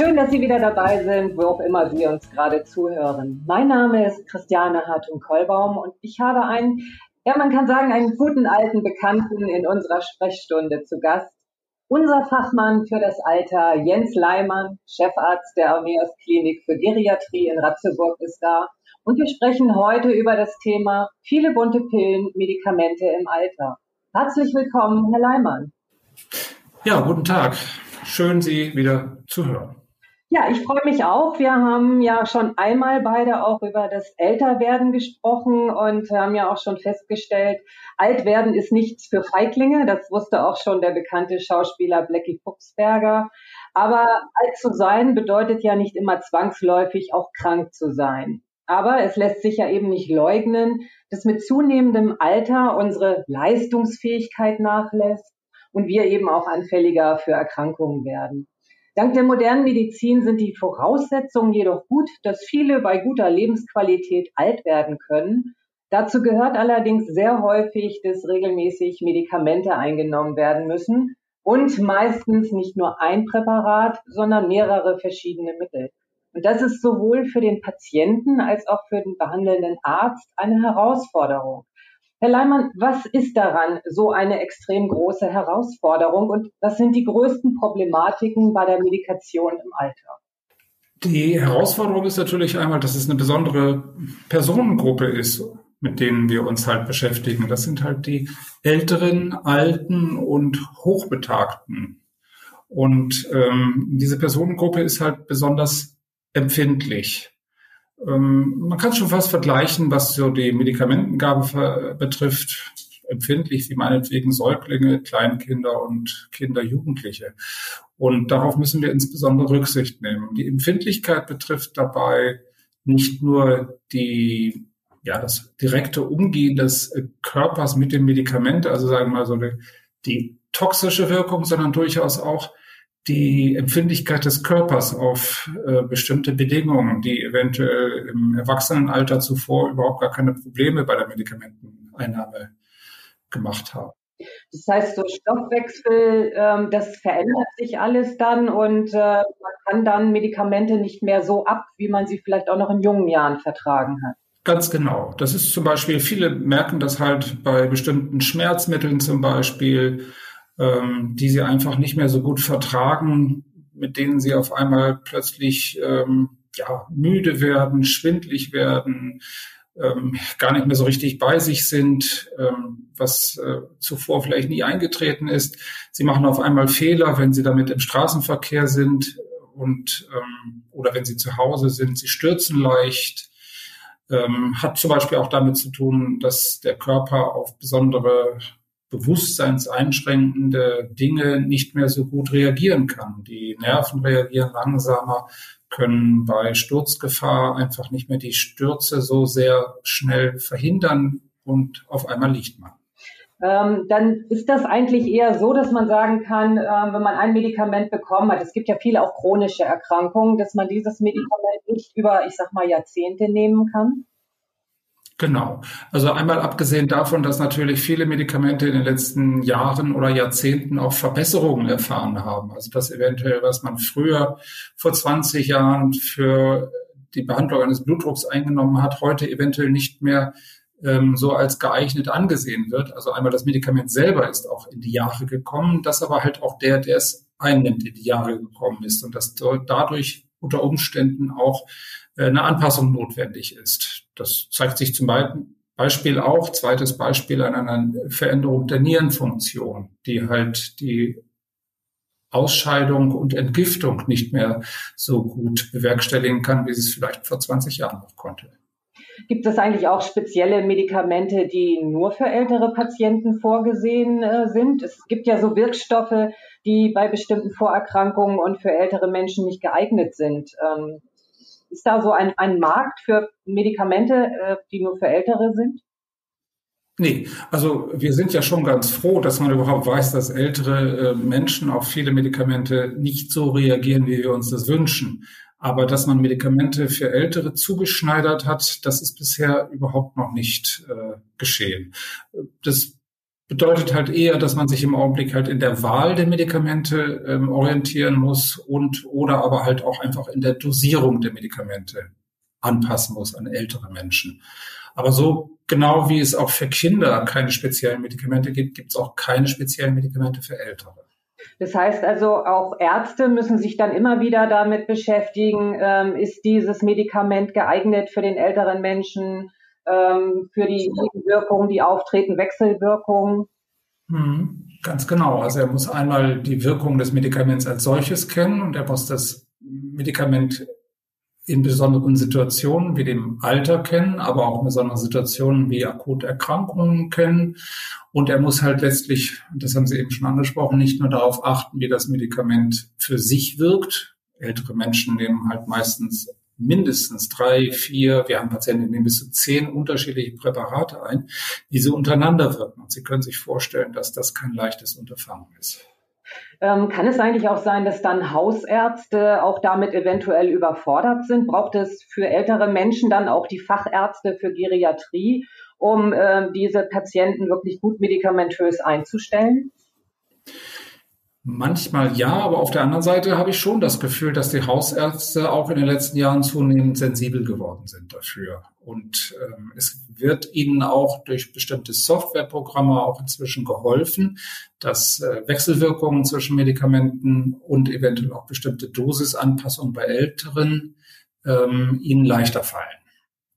Schön, dass Sie wieder dabei sind, wo auch immer Sie uns gerade zuhören. Mein Name ist Christiane Hartung-Kollbaum und ich habe einen, ja, man kann sagen, einen guten alten Bekannten in unserer Sprechstunde zu Gast. Unser Fachmann für das Alter, Jens Leimann, Chefarzt der Armeos Klinik für Geriatrie in Ratzeburg, ist da. Und wir sprechen heute über das Thema viele bunte Pillen, Medikamente im Alter. Herzlich willkommen, Herr Leimann. Ja, guten Tag. Schön, Sie wieder zu hören. Ja, ich freue mich auch. Wir haben ja schon einmal beide auch über das Älterwerden gesprochen und haben ja auch schon festgestellt, Altwerden ist nichts für Feiglinge. Das wusste auch schon der bekannte Schauspieler Blackie Fuchsberger. Aber alt zu sein bedeutet ja nicht immer zwangsläufig auch krank zu sein. Aber es lässt sich ja eben nicht leugnen, dass mit zunehmendem Alter unsere Leistungsfähigkeit nachlässt und wir eben auch anfälliger für Erkrankungen werden. Dank der modernen Medizin sind die Voraussetzungen jedoch gut, dass viele bei guter Lebensqualität alt werden können. Dazu gehört allerdings sehr häufig, dass regelmäßig Medikamente eingenommen werden müssen und meistens nicht nur ein Präparat, sondern mehrere verschiedene Mittel. Und das ist sowohl für den Patienten als auch für den behandelnden Arzt eine Herausforderung. Herr Leimann, was ist daran so eine extrem große Herausforderung und was sind die größten Problematiken bei der Medikation im Alter? Die Herausforderung ist natürlich einmal, dass es eine besondere Personengruppe ist, mit denen wir uns halt beschäftigen. Das sind halt die älteren, alten und hochbetagten. Und ähm, diese Personengruppe ist halt besonders empfindlich. Ähm, man kann schon fast vergleichen, was so die Medikamentengabe betrifft, empfindlich wie meinetwegen Säuglinge, Kleinkinder und Kinder, Jugendliche. Und darauf müssen wir insbesondere Rücksicht nehmen. Die Empfindlichkeit betrifft dabei nicht nur die, ja, das direkte Umgehen des Körpers mit dem Medikament, also sagen wir mal so die, die toxische Wirkung, sondern durchaus auch die Empfindlichkeit des Körpers auf äh, bestimmte Bedingungen, die eventuell im Erwachsenenalter zuvor überhaupt gar keine Probleme bei der Medikamenteneinnahme gemacht haben. Das heißt, so Stoffwechsel, ähm, das verändert sich alles dann und äh, man kann dann Medikamente nicht mehr so ab, wie man sie vielleicht auch noch in jungen Jahren vertragen hat. Ganz genau. Das ist zum Beispiel, viele merken das halt bei bestimmten Schmerzmitteln zum Beispiel, ähm, die sie einfach nicht mehr so gut vertragen, mit denen sie auf einmal plötzlich ähm, ja, müde werden, schwindlig werden, ähm, gar nicht mehr so richtig bei sich sind, ähm, was äh, zuvor vielleicht nie eingetreten ist. Sie machen auf einmal Fehler, wenn sie damit im Straßenverkehr sind und ähm, oder wenn sie zu Hause sind. Sie stürzen leicht. Ähm, hat zum Beispiel auch damit zu tun, dass der Körper auf besondere bewusstseinseinschränkende Dinge nicht mehr so gut reagieren kann. Die Nerven reagieren langsamer, können bei Sturzgefahr einfach nicht mehr die Stürze so sehr schnell verhindern und auf einmal liegt man. Ähm, dann ist das eigentlich eher so, dass man sagen kann, äh, wenn man ein Medikament bekommen hat, es gibt ja viele auch chronische Erkrankungen, dass man dieses Medikament nicht über, ich sag mal, Jahrzehnte nehmen kann? Genau. Also einmal abgesehen davon, dass natürlich viele Medikamente in den letzten Jahren oder Jahrzehnten auch Verbesserungen erfahren haben. Also das eventuell, was man früher vor 20 Jahren für die Behandlung eines Blutdrucks eingenommen hat, heute eventuell nicht mehr ähm, so als geeignet angesehen wird. Also einmal das Medikament selber ist auch in die Jahre gekommen, dass aber halt auch der, der es einnimmt, in die Jahre gekommen ist und dass dadurch unter Umständen auch äh, eine Anpassung notwendig ist. Das zeigt sich zum Beispiel auch, zweites Beispiel an einer Veränderung der Nierenfunktion, die halt die Ausscheidung und Entgiftung nicht mehr so gut bewerkstelligen kann, wie sie es vielleicht vor 20 Jahren noch konnte. Gibt es eigentlich auch spezielle Medikamente, die nur für ältere Patienten vorgesehen äh, sind? Es gibt ja so Wirkstoffe, die bei bestimmten Vorerkrankungen und für ältere Menschen nicht geeignet sind. Ähm, ist da so ein, ein Markt für Medikamente, äh, die nur für Ältere sind? Nee, also wir sind ja schon ganz froh, dass man überhaupt weiß, dass ältere äh, Menschen auf viele Medikamente nicht so reagieren, wie wir uns das wünschen. Aber dass man Medikamente für Ältere zugeschneidert hat, das ist bisher überhaupt noch nicht äh, geschehen. Das bedeutet halt eher, dass man sich im Augenblick halt in der Wahl der Medikamente ähm, orientieren muss und oder aber halt auch einfach in der Dosierung der Medikamente anpassen muss an ältere Menschen. Aber so genau wie es auch für Kinder keine speziellen Medikamente gibt, gibt es auch keine speziellen Medikamente für Ältere. Das heißt also, auch Ärzte müssen sich dann immer wieder damit beschäftigen, ähm, ist dieses Medikament geeignet für den älteren Menschen? Ähm, für die Nebenwirkungen, die auftreten, Wechselwirkungen. Mhm, ganz genau. Also er muss einmal die Wirkung des Medikaments als solches kennen und er muss das Medikament in besonderen Situationen wie dem Alter kennen, aber auch in besonderen Situationen wie akute Erkrankungen kennen. Und er muss halt letztlich, das haben Sie eben schon angesprochen, nicht nur darauf achten, wie das Medikament für sich wirkt. Ältere Menschen nehmen halt meistens mindestens drei, vier, wir haben Patienten, die nehmen bis zu zehn unterschiedliche Präparate ein, die so untereinander wirken. Und Sie können sich vorstellen, dass das kein leichtes Unterfangen ist. Ähm, kann es eigentlich auch sein, dass dann Hausärzte auch damit eventuell überfordert sind? Braucht es für ältere Menschen dann auch die Fachärzte für Geriatrie, um äh, diese Patienten wirklich gut medikamentös einzustellen? Manchmal ja, aber auf der anderen Seite habe ich schon das Gefühl, dass die Hausärzte auch in den letzten Jahren zunehmend sensibel geworden sind dafür. Und ähm, es wird ihnen auch durch bestimmte Softwareprogramme auch inzwischen geholfen, dass äh, Wechselwirkungen zwischen Medikamenten und eventuell auch bestimmte Dosisanpassungen bei Älteren ähm, ihnen leichter fallen.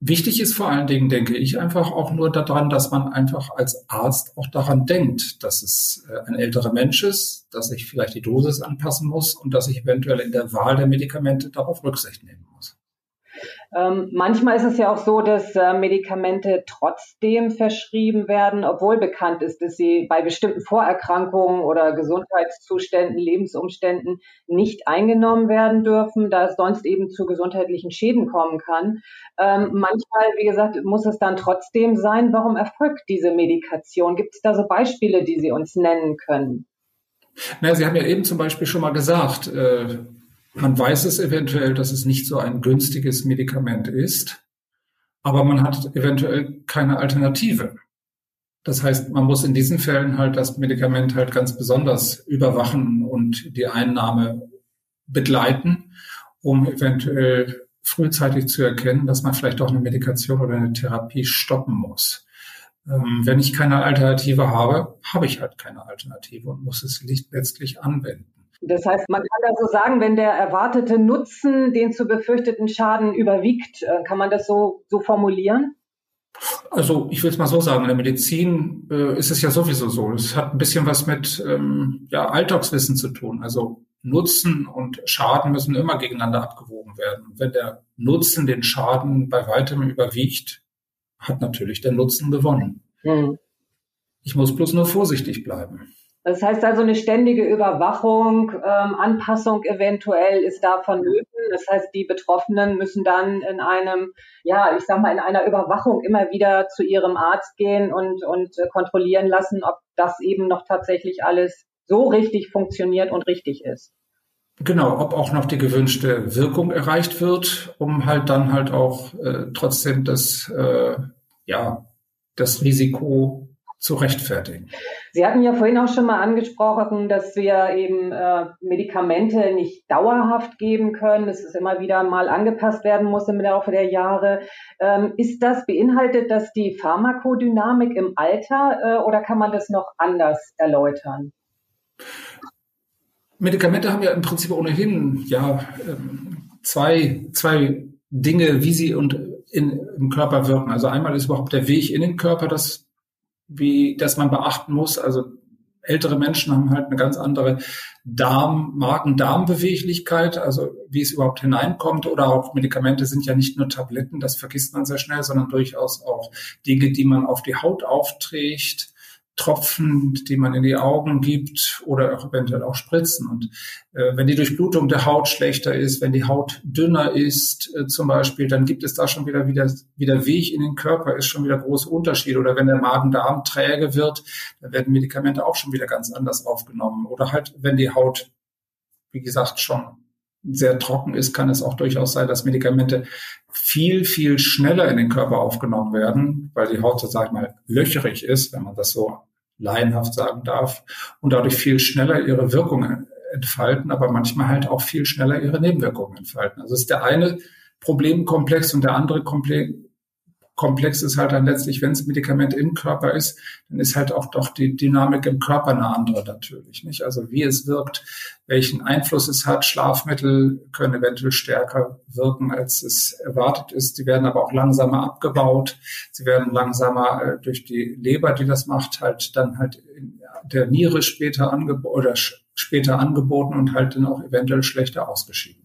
Wichtig ist vor allen Dingen, denke ich, einfach auch nur daran, dass man einfach als Arzt auch daran denkt, dass es äh, ein älterer Mensch ist, dass ich vielleicht die Dosis anpassen muss und dass ich eventuell in der Wahl der Medikamente darauf Rücksicht nehmen muss. Ähm, manchmal ist es ja auch so, dass äh, Medikamente trotzdem verschrieben werden, obwohl bekannt ist, dass sie bei bestimmten Vorerkrankungen oder Gesundheitszuständen, Lebensumständen nicht eingenommen werden dürfen, da es sonst eben zu gesundheitlichen Schäden kommen kann. Ähm, manchmal, wie gesagt, muss es dann trotzdem sein. Warum erfolgt diese Medikation? Gibt es da so Beispiele, die Sie uns nennen können? Na, Sie haben ja eben zum Beispiel schon mal gesagt, äh, man weiß es eventuell, dass es nicht so ein günstiges Medikament ist, aber man hat eventuell keine Alternative. Das heißt, man muss in diesen Fällen halt das Medikament halt ganz besonders überwachen und die Einnahme begleiten, um eventuell frühzeitig zu erkennen, dass man vielleicht doch eine Medikation oder eine Therapie stoppen muss. Ähm, wenn ich keine Alternative habe, habe ich halt keine Alternative und muss es letztlich anwenden. Das heißt, man kann da so sagen, wenn der erwartete Nutzen den zu befürchteten Schaden überwiegt, äh, kann man das so, so formulieren? Also ich will es mal so sagen, in der Medizin äh, ist es ja sowieso so. Es hat ein bisschen was mit ähm, ja, Alltagswissen zu tun. Also Nutzen und Schaden müssen immer gegeneinander abgewogen werden. Und wenn der Nutzen den Schaden bei weitem überwiegt, hat natürlich der Nutzen gewonnen. Mhm. Ich muss bloß nur vorsichtig bleiben. Das heißt also, eine ständige Überwachung, ähm, Anpassung eventuell ist da vonnöten. Das heißt, die Betroffenen müssen dann in einem, ja, ich sag mal, in einer Überwachung immer wieder zu ihrem Arzt gehen und, und äh, kontrollieren lassen, ob das eben noch tatsächlich alles so richtig funktioniert und richtig ist. Genau, ob auch noch die gewünschte Wirkung erreicht wird, um halt dann halt auch äh, trotzdem das, äh, ja, das Risiko zu rechtfertigen. Sie hatten ja vorhin auch schon mal angesprochen, dass wir eben äh, Medikamente nicht dauerhaft geben können, dass es immer wieder mal angepasst werden muss im Laufe der Jahre. Ähm, ist das beinhaltet das die Pharmakodynamik im Alter äh, oder kann man das noch anders erläutern? Medikamente haben ja im Prinzip ohnehin ja ähm, zwei, zwei Dinge, wie sie und in, im Körper wirken. Also einmal ist überhaupt der Weg in den Körper, das wie das man beachten muss. Also ältere Menschen haben halt eine ganz andere Darm, Magen-Darm-Beweglichkeit, also wie es überhaupt hineinkommt oder auch Medikamente sind ja nicht nur Tabletten, das vergisst man sehr schnell, sondern durchaus auch Dinge, die man auf die Haut aufträgt, Tropfen, die man in die Augen gibt oder auch eventuell auch Spritzen. Und äh, wenn die Durchblutung der Haut schlechter ist, wenn die Haut dünner ist äh, zum Beispiel, dann gibt es da schon wieder, wieder, wieder Weg in den Körper, ist schon wieder große Unterschiede. Oder wenn der Magen-Darm träge wird, dann werden Medikamente auch schon wieder ganz anders aufgenommen. Oder halt, wenn die Haut, wie gesagt, schon sehr trocken ist, kann es auch durchaus sein, dass Medikamente viel, viel schneller in den Körper aufgenommen werden, weil die Haut, sag ich mal, löcherig ist, wenn man das so laienhaft sagen darf, und dadurch viel schneller ihre Wirkungen entfalten, aber manchmal halt auch viel schneller ihre Nebenwirkungen entfalten. Also ist der eine Problemkomplex und der andere Komplex, komplex ist halt dann letztlich, wenn es Medikament im Körper ist, dann ist halt auch doch die Dynamik im Körper eine andere natürlich, nicht? Also wie es wirkt, welchen Einfluss es hat. Schlafmittel können eventuell stärker wirken, als es erwartet ist. Die werden aber auch langsamer abgebaut. Sie werden langsamer äh, durch die Leber, die das macht, halt dann halt in der Niere später angeboten oder später angeboten und halt dann auch eventuell schlechter ausgeschieden.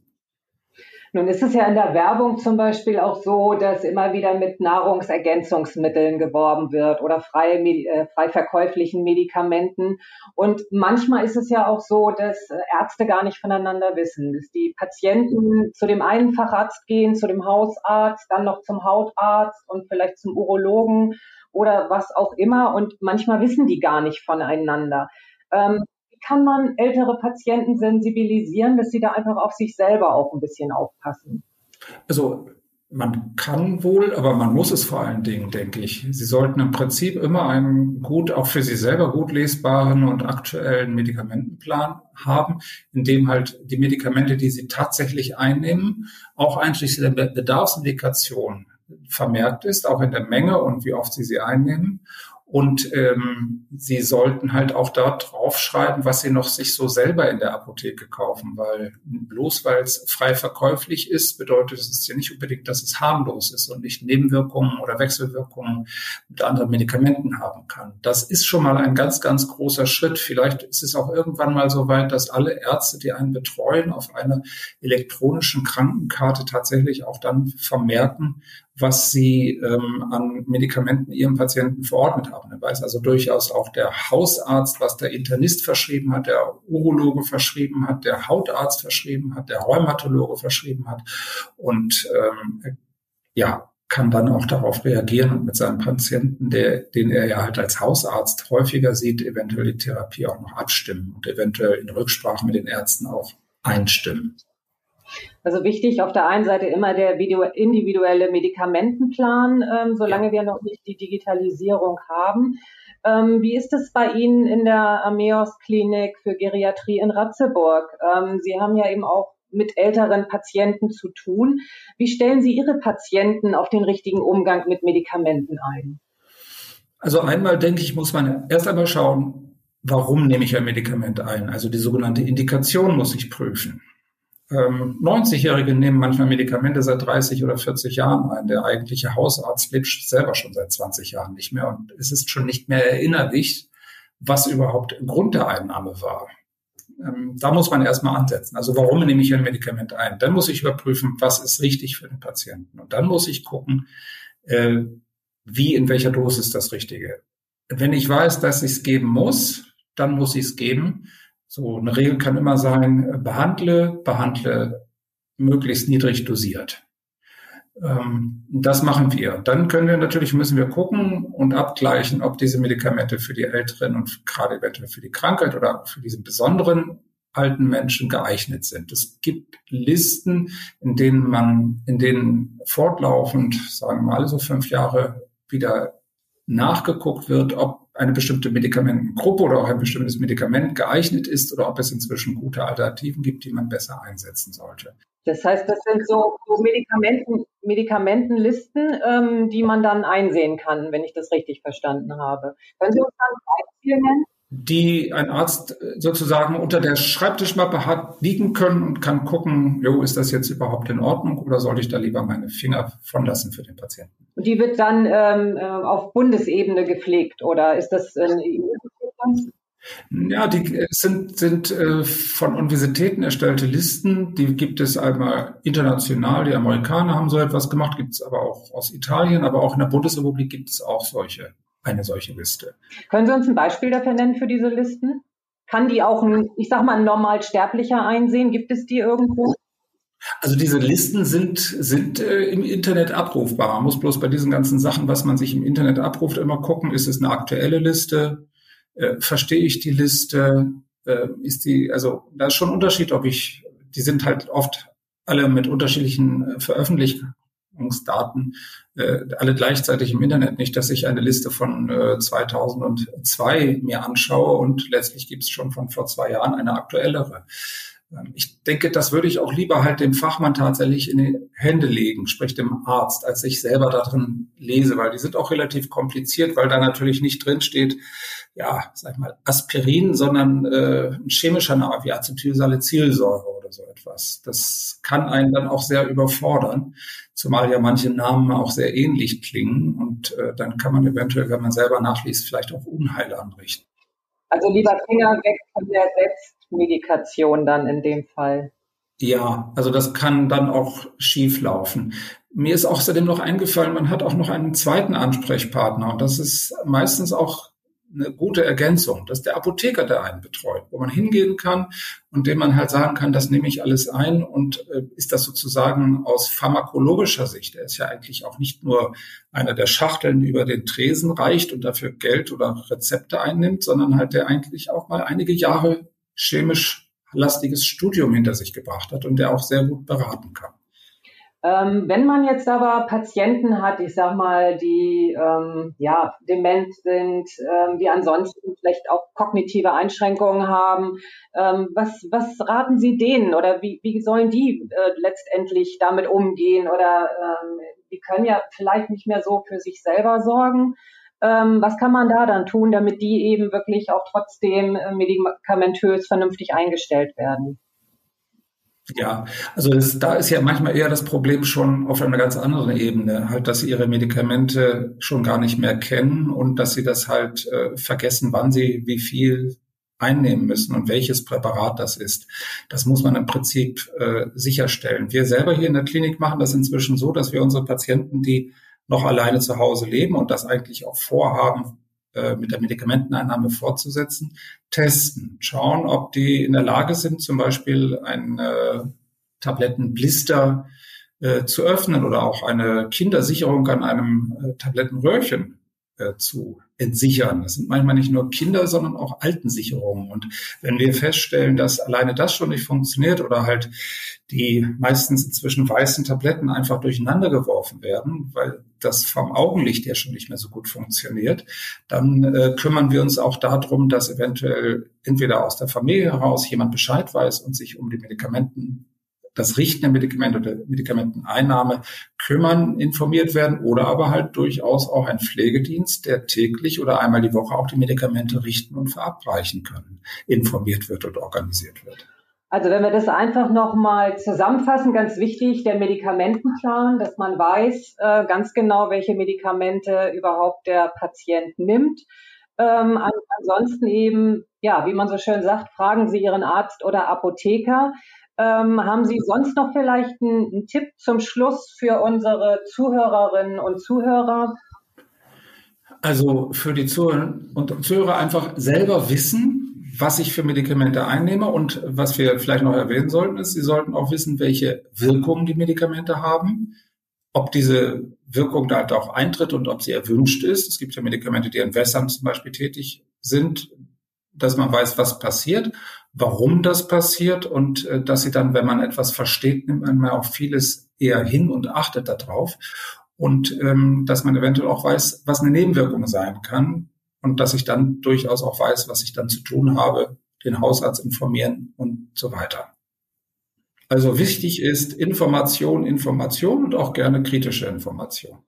Nun ist es ja in der Werbung zum Beispiel auch so, dass immer wieder mit Nahrungsergänzungsmitteln geworben wird oder frei, äh, frei verkäuflichen Medikamenten. Und manchmal ist es ja auch so, dass Ärzte gar nicht voneinander wissen, dass die Patienten zu dem einen Facharzt gehen, zu dem Hausarzt, dann noch zum Hautarzt und vielleicht zum Urologen oder was auch immer. Und manchmal wissen die gar nicht voneinander. Ähm, kann man ältere Patienten sensibilisieren, dass sie da einfach auf sich selber auch ein bisschen aufpassen? Also man kann wohl, aber man muss es vor allen Dingen, denke ich. Sie sollten im Prinzip immer einen gut, auch für Sie selber gut lesbaren und aktuellen Medikamentenplan haben, in dem halt die Medikamente, die Sie tatsächlich einnehmen, auch einschließlich der Bedarfsmedikation vermerkt ist, auch in der Menge und wie oft Sie sie einnehmen. Und ähm, sie sollten halt auch dort draufschreiben, was sie noch sich so selber in der Apotheke kaufen, weil bloß weil es frei verkäuflich ist, bedeutet es ja nicht unbedingt, dass es harmlos ist und nicht Nebenwirkungen oder Wechselwirkungen mit anderen Medikamenten haben kann. Das ist schon mal ein ganz, ganz großer Schritt. Vielleicht ist es auch irgendwann mal so weit, dass alle Ärzte, die einen betreuen, auf einer elektronischen Krankenkarte tatsächlich auch dann vermerken, was sie ähm, an Medikamenten ihrem Patienten verordnet haben. Er weiß also durchaus auch der Hausarzt, was der Internist verschrieben hat, der Urologe verschrieben hat, der Hautarzt verschrieben hat, der Rheumatologe verschrieben hat und ähm, ja, kann dann auch darauf reagieren und mit seinem Patienten, der, den er ja halt als Hausarzt häufiger sieht, eventuell die Therapie auch noch abstimmen und eventuell in Rücksprache mit den Ärzten auch einstimmen. Also wichtig auf der einen Seite immer der individuelle Medikamentenplan, ähm, solange ja. wir noch nicht die Digitalisierung haben. Ähm, wie ist es bei Ihnen in der Ameos Klinik für Geriatrie in Ratzeburg? Ähm, Sie haben ja eben auch mit älteren Patienten zu tun. Wie stellen Sie Ihre Patienten auf den richtigen Umgang mit Medikamenten ein? Also einmal denke ich, muss man erst einmal schauen, warum nehme ich ein Medikament ein? Also die sogenannte Indikation muss ich prüfen. 90-Jährige ähm, nehmen manchmal Medikamente seit 30 oder 40 Jahren ein. Der eigentliche Hausarzt lebt selber schon seit 20 Jahren nicht mehr und es ist schon nicht mehr erinnerlich, was überhaupt Grund der Einnahme war. Ähm, da muss man erstmal ansetzen. Also warum nehme ich ein Medikament ein? Dann muss ich überprüfen, was ist richtig für den Patienten. Und dann muss ich gucken, äh, wie, in welcher Dosis das Richtige. Wenn ich weiß, dass ich es geben muss, dann muss ich es geben. So eine Regel kann immer sein, behandle, behandle möglichst niedrig dosiert. Ähm, das machen wir. Dann können wir natürlich, müssen wir gucken und abgleichen, ob diese Medikamente für die Älteren und gerade eventuell für die Krankheit oder für diesen besonderen alten Menschen geeignet sind. Es gibt Listen, in denen man, in denen fortlaufend, sagen wir mal, so fünf Jahre wieder nachgeguckt wird, ob eine bestimmte Medikamentengruppe oder auch ein bestimmtes Medikament geeignet ist oder ob es inzwischen gute Alternativen gibt, die man besser einsetzen sollte. Das heißt, das sind so, Medikamenten, Medikamentenlisten, ähm, die man dann einsehen kann, wenn ich das richtig verstanden habe. Können Sie uns dann Beispiele nennen? Die ein Arzt sozusagen unter der Schreibtischmappe hat liegen können und kann gucken, jo, ist das jetzt überhaupt in Ordnung oder soll ich da lieber meine Finger von lassen für den Patienten? Und die wird dann ähm, äh, auf Bundesebene gepflegt oder ist das ein ja, die äh, sind, sind äh, von Universitäten erstellte Listen. Die gibt es einmal international. Die Amerikaner haben so etwas gemacht, gibt es aber auch aus Italien, aber auch in der Bundesrepublik gibt es auch solche eine solche Liste. Können Sie uns ein Beispiel dafür nennen für diese Listen? Kann die auch ein, ich sag mal, ein Normalsterblicher einsehen? Gibt es die irgendwo? Also diese Listen sind, sind äh, im Internet abrufbar. Man muss bloß bei diesen ganzen Sachen, was man sich im Internet abruft, immer gucken, ist es eine aktuelle Liste? Äh, verstehe ich die Liste? Äh, ist die, also da ist schon ein Unterschied, ob ich, die sind halt oft alle mit unterschiedlichen äh, Veröffentlichungsdaten, äh, alle gleichzeitig im Internet. Nicht, dass ich eine Liste von äh, 2002 mir anschaue und letztlich gibt es schon von vor zwei Jahren eine aktuellere. Ähm, ich denke, das würde ich auch lieber halt dem Fachmann tatsächlich in die Hände legen, sprich dem Arzt, als ich selber darin lese, weil die sind auch relativ kompliziert, weil da natürlich nicht drin steht, ja, sag mal, Aspirin, sondern äh, ein chemischer Name wie Acetylsalicylsäure oder so etwas. Das kann einen dann auch sehr überfordern, zumal ja manche Namen auch sehr ähnlich klingen und äh, dann kann man eventuell, wenn man selber nachliest, vielleicht auch Unheil anrichten. Also lieber Finger weg von der Selbstmedikation dann in dem Fall. Ja, also das kann dann auch schief laufen. Mir ist außerdem noch eingefallen, man hat auch noch einen zweiten Ansprechpartner und das ist meistens auch eine gute Ergänzung. Das ist der Apotheker, der einen betreut, wo man hingehen kann und dem man halt sagen kann, das nehme ich alles ein und äh, ist das sozusagen aus pharmakologischer Sicht. Er ist ja eigentlich auch nicht nur einer der Schachteln über den Tresen reicht und dafür Geld oder Rezepte einnimmt, sondern halt der eigentlich auch mal einige Jahre chemisch lastiges Studium hinter sich gebracht hat und der auch sehr gut beraten kann. Ähm, wenn man jetzt aber Patienten hat, ich sag mal, die ähm, ja dement sind, ähm, die ansonsten vielleicht auch kognitive Einschränkungen haben, ähm, was, was raten Sie denen oder wie, wie sollen die äh, letztendlich damit umgehen oder ähm, die können ja vielleicht nicht mehr so für sich selber sorgen. Ähm, was kann man da dann tun, damit die eben wirklich auch trotzdem äh, medikamentös vernünftig eingestellt werden? Ja, also das, da ist ja manchmal eher das Problem schon auf einer ganz anderen Ebene, halt, dass sie ihre Medikamente schon gar nicht mehr kennen und dass sie das halt äh, vergessen, wann sie wie viel einnehmen müssen und welches Präparat das ist. Das muss man im Prinzip äh, sicherstellen. Wir selber hier in der Klinik machen das inzwischen so, dass wir unsere Patienten, die noch alleine zu Hause leben und das eigentlich auch vorhaben, äh, mit der Medikamenteneinnahme fortzusetzen, testen, schauen, ob die in der Lage sind, zum Beispiel einen äh, Tablettenblister äh, zu öffnen oder auch eine Kindersicherung an einem äh, Tablettenröhrchen äh, zu entsichern. Das sind manchmal nicht nur Kinder, sondern auch Altensicherungen. Und wenn wir feststellen, dass alleine das schon nicht funktioniert oder halt die meistens inzwischen weißen Tabletten einfach durcheinander geworfen werden, weil das vom Augenlicht ja schon nicht mehr so gut funktioniert, dann äh, kümmern wir uns auch darum, dass eventuell entweder aus der Familie heraus jemand Bescheid weiß und sich um die Medikamenten das Richten der Medikamente oder Medikamenteneinnahme kümmern, informiert werden oder aber halt durchaus auch ein Pflegedienst, der täglich oder einmal die Woche auch die Medikamente richten und verabreichen können, informiert wird und organisiert wird. Also wenn wir das einfach nochmal zusammenfassen, ganz wichtig, der Medikamentenplan, dass man weiß äh, ganz genau, welche Medikamente überhaupt der Patient nimmt. Ähm, ansonsten eben, ja, wie man so schön sagt, fragen Sie Ihren Arzt oder Apotheker. Ähm, haben Sie sonst noch vielleicht einen, einen Tipp zum Schluss für unsere Zuhörerinnen und Zuhörer? Also für die Zuhörerinnen und Zuhörer einfach selber wissen, was ich für Medikamente einnehme und was wir vielleicht noch erwähnen sollten, ist, Sie sollten auch wissen, welche Wirkungen die Medikamente haben, ob diese Wirkung da halt auch eintritt und ob sie erwünscht ist. Es gibt ja Medikamente, die entwässern zum Beispiel tätig sind, dass man weiß, was passiert warum das passiert und äh, dass sie dann, wenn man etwas versteht, nimmt man auch vieles eher hin und achtet darauf und ähm, dass man eventuell auch weiß, was eine Nebenwirkung sein kann und dass ich dann durchaus auch weiß, was ich dann zu tun habe, den Hausarzt informieren und so weiter. Also wichtig ist Information, Information und auch gerne kritische Information.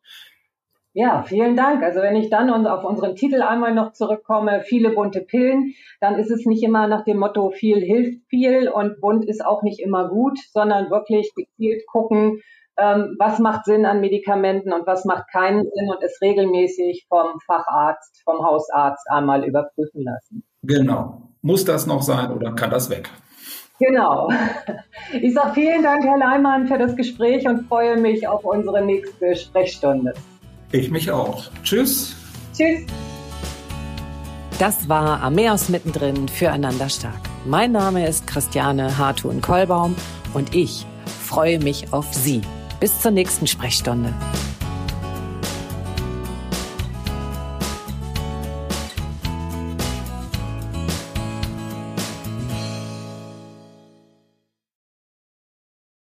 Ja, vielen Dank. Also wenn ich dann auf unseren Titel einmal noch zurückkomme, viele bunte Pillen, dann ist es nicht immer nach dem Motto viel hilft viel und bunt ist auch nicht immer gut, sondern wirklich gezielt gucken, ähm, was macht Sinn an Medikamenten und was macht keinen Sinn und es regelmäßig vom Facharzt, vom Hausarzt einmal überprüfen lassen. Genau. Muss das noch sein oder kann das weg? Genau. Ich sage vielen Dank, Herr Leimann, für das Gespräch und freue mich auf unsere nächste Sprechstunde. Ich mich auch. Tschüss. Tschüss. Das war Ameos mittendrin füreinander stark. Mein Name ist Christiane Hartun-Kollbaum und ich freue mich auf Sie. Bis zur nächsten Sprechstunde.